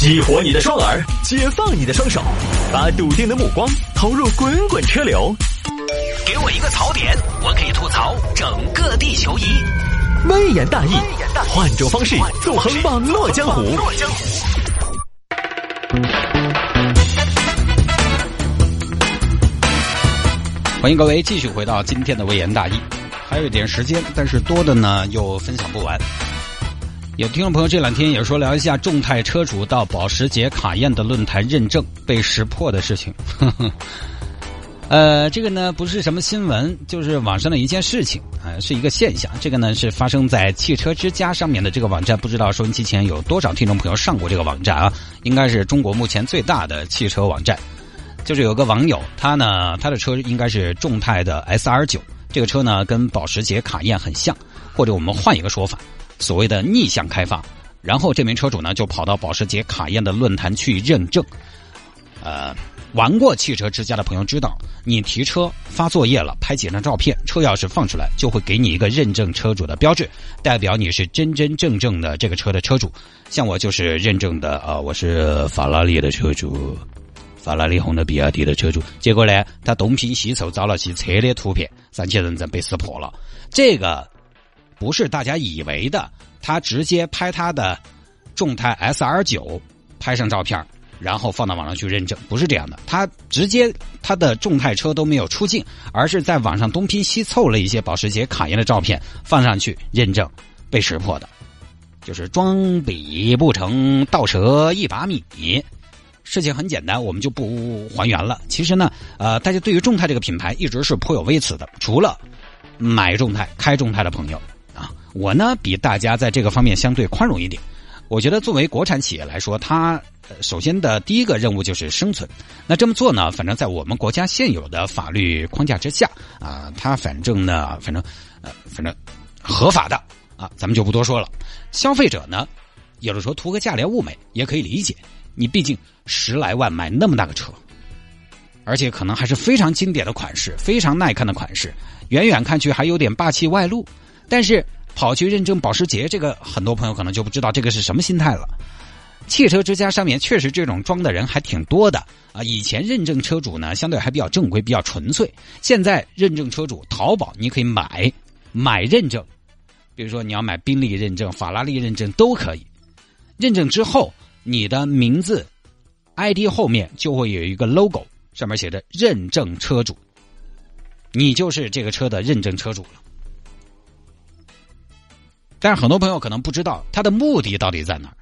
激活你的双耳，解放你的双手，把笃定的目光投入滚滚车流。给我一个槽点，我可以吐槽整个地球仪。微言大义，换种方式纵横网络江湖。欢迎各位继续回到今天的微言大义，还有一点时间，但是多的呢又分享不完。有听众朋友这两天也说聊一下众泰车主到保时捷卡宴的论坛认证被识破的事情。呵 呵呃，这个呢不是什么新闻，就是网上的一件事情啊、是一个现象。这个呢是发生在汽车之家上面的这个网站，不知道收音机前有多少听众朋友上过这个网站啊？应该是中国目前最大的汽车网站。就是有个网友，他呢他的车应该是众泰的 S R 九，这个车呢跟保时捷卡宴很像，或者我们换一个说法，所谓的逆向开发。然后这名车主呢就跑到保时捷卡宴的论坛去认证。呃，玩过汽车之家的朋友知道，你提车发作业了，拍几张照片，车钥匙放出来，就会给你一个认证车主的标志，代表你是真真正正的这个车的车主。像我就是认证的啊、我是法拉利的车主。法拉利、红的、比亚迪的车主，结果呢，他东拼西凑找了些车的图片，上去认证被识破了。这个不是大家以为的，他直接拍他的众泰 S R 九拍上照片，然后放到网上去认证，不是这样的。他直接他的众泰车都没有出镜，而是在网上东拼西凑了一些保时捷卡宴的照片放上去认证，被识破的。就是装逼不成，倒折一把米。事情很简单，我们就不还原了。其实呢，呃，大家对于众泰这个品牌一直是颇有微词的。除了买众泰、开众泰的朋友，我呢比大家在这个方面相对宽容一点。我觉得作为国产企业来说，它、首先的第一个任务就是生存。那这么做呢，反正在我们国家现有的法律框架之下啊，它反正呢，反正呃，反正合法的啊，咱们就不多说了。消费者呢，有的时候图个价廉物美也可以理解。你毕竟十来万买那么大个车，而且可能还是非常经典的款式，非常耐看的款式，远远看去还有点霸气外露。但是跑去认证保时捷，这个很多朋友可能就不知道这个是什么心态了。汽车之家上面确实这种装的人还挺多的啊。以前认证车主呢，相对还比较正规，比较纯粹。现在认证车主，淘宝你可以买买认证，比如说你要买宾利认证、法拉利认证都可以。认证之后。你的名字 ID 后面就会有一个 logo，上面写着“认证车主”，你就是这个车的认证车主了。但是很多朋友可能不知道它的目的到底在哪儿，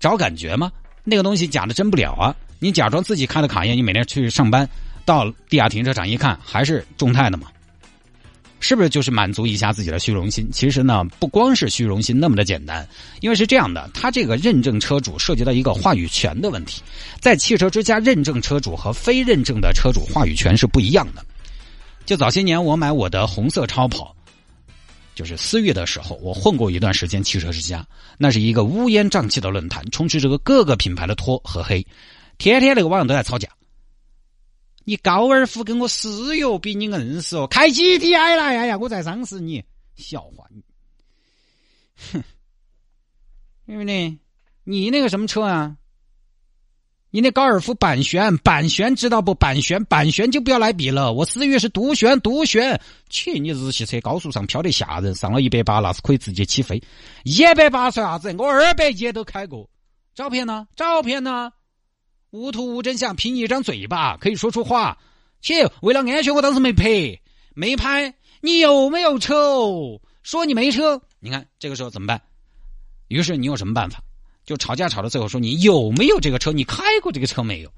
找感觉吗？那个东西假的真不了啊！你假装自己开的卡宴，你每天去上班，到地下停车场一看，还是众泰的嘛？是不是就是满足一下自己的虚荣心？其实呢，不光是虚荣心那么的简单，因为是这样的，它这个认证车主涉及到一个话语权的问题，在汽车之家认证车主和非认证的车主话语权是不一样的。就早些年我买我的红色超跑，就是思域的时候，我混过一段时间汽车之家，那是一个乌烟瘴气的论坛，充斥着各个品牌的托和黑，天天那个网上都在吵架。你高尔夫跟我思域比你硬是哦，开 GTI 了，哎呀，我在伤死你，笑话你，哼，对不对？你那个什么车啊？你那高尔夫板旋，板旋知道不？板旋，板旋就不要来比了。我思域是独旋，独旋。去你日系车高速上飘得吓人，上了一百八那是可以直接起飞。一百八算啥子？我二百也都开过。照片呢？照片呢？无图无真相，凭一张嘴巴可以说出话。切，为了安全，我当时没拍，没拍。你有没有车哦？说你没车，你看这个时候怎么办？于是你有什么办法？就吵架吵到最后，说你有没有这个车？你开过这个车没有？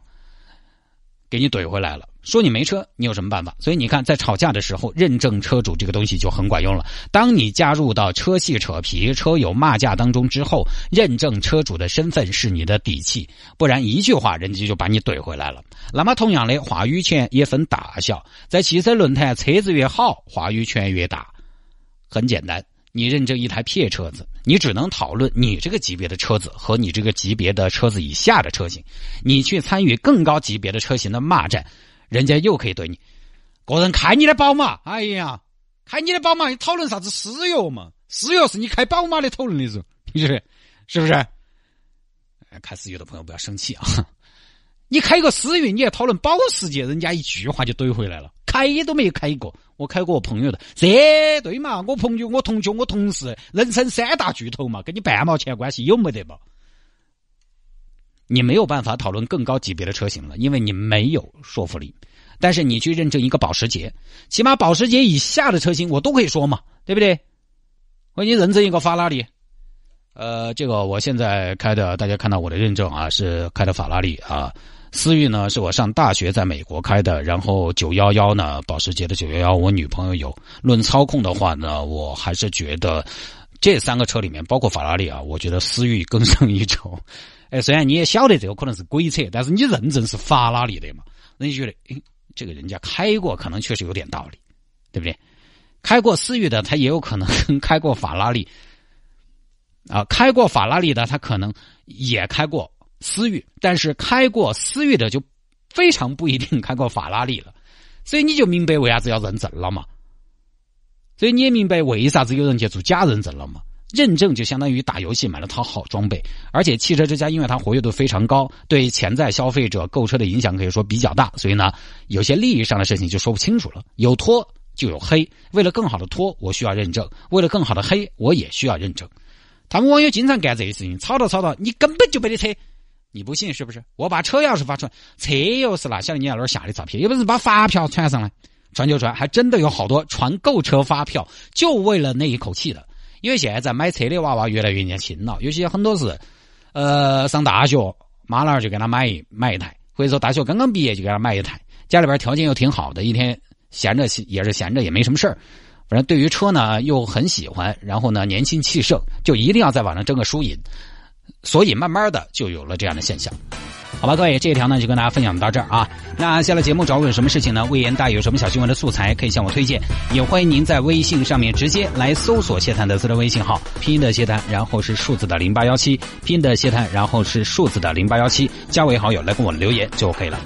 给你怼回来了，说你没车，你有什么办法？所以你看，在吵架的时候，认证车主这个东西就很管用了。当你加入到车系扯皮、车友骂架当中之后，认证车主的身份是你的底气，不然一句话人家就把你怼回来了。那么同样的话语权也分大小，在汽车论坛，车子越好，话语权越大。很简单。你认证一台撇车子，你只能讨论你这个级别的车子和你这个级别的车子以下的车型。你去参与更高级别的车型的骂战，人家又可以怼你个人开你的宝马。哎呀，开你的宝马，你讨论啥子思域嘛？思域是你开宝马的讨论的时候，你说是不是？开思域的朋友不要生气啊！你开个思域，你也讨论保时捷，人家一句话就怼回来了。开都没有开过，我开过我朋友的，这对嘛？我朋友、我同学、我同事，人生三大巨头嘛，跟你半毛钱关系有没得嘛？你没有办法讨论更高级别的车型了，因为你没有说服力。但是你去认证一个保时捷，起码保时捷以下的车型我都可以说嘛，对不对？我给你认证一个法拉利，呃，这个我现在开的，大家看到我的认证啊，是开的法拉利啊。思域呢是我上大学在美国开的，然后九幺幺呢，保时捷的九幺幺，我女朋友有。论操控的话呢，我还是觉得这三个车里面，包括法拉利啊，我觉得思域更胜一筹。哎，虽然你也晓得这个可能是鬼扯，但是你认证是法拉利的嘛，人家觉得，哎，这个人家开过，可能确实有点道理，对不对？开过思域的，他也有可能开过法拉利啊，开过法拉利的，他可能也开过。思域，但是开过思域的就非常不一定开过法拉利了，所以你就明白为啥子要认证了嘛？所以你也明白为啥子有人去做假认证了嘛？认证就相当于打游戏买了套好装备，而且汽车之家因为它活跃度非常高，对潜在消费者购车的影响可以说比较大，所以呢，有些利益上的事情就说不清楚了。有托就有黑，为了更好的托，我需要认证；为了更好的黑，我也需要认证。他们网友经常干这些事情，吵到吵到，你根本就没得车。你不信是不是？我把车钥匙发出来，车钥匙拿下来，你在那儿下的照片，有本事把发票传上来，传就传，还真的有好多传购车发票，就为了那一口气的。因为现在买车的娃娃越来越年轻了，有些很多是，呃，上大学，妈老汉就给他买买一台，或者说大学刚刚毕业就给他买一台，家里边条件又挺好的，一天闲着也是闲着，也没什么事儿，反正对于车呢又很喜欢，然后呢年轻气盛，就一定要在网上争个输赢。所以慢慢的就有了这样的现象，好吧，各位，这一条呢就跟大家分享到这儿啊。那下了节目找我有什么事情呢？魏延大有什么小新闻的素材可以向我推荐，也欢迎您在微信上面直接来搜索谢探的私人微信号，拼音的谢探，然后是数字的零八幺七，拼音的谢探，然后是数字的零八幺七，加为好友来跟我留言就可以了。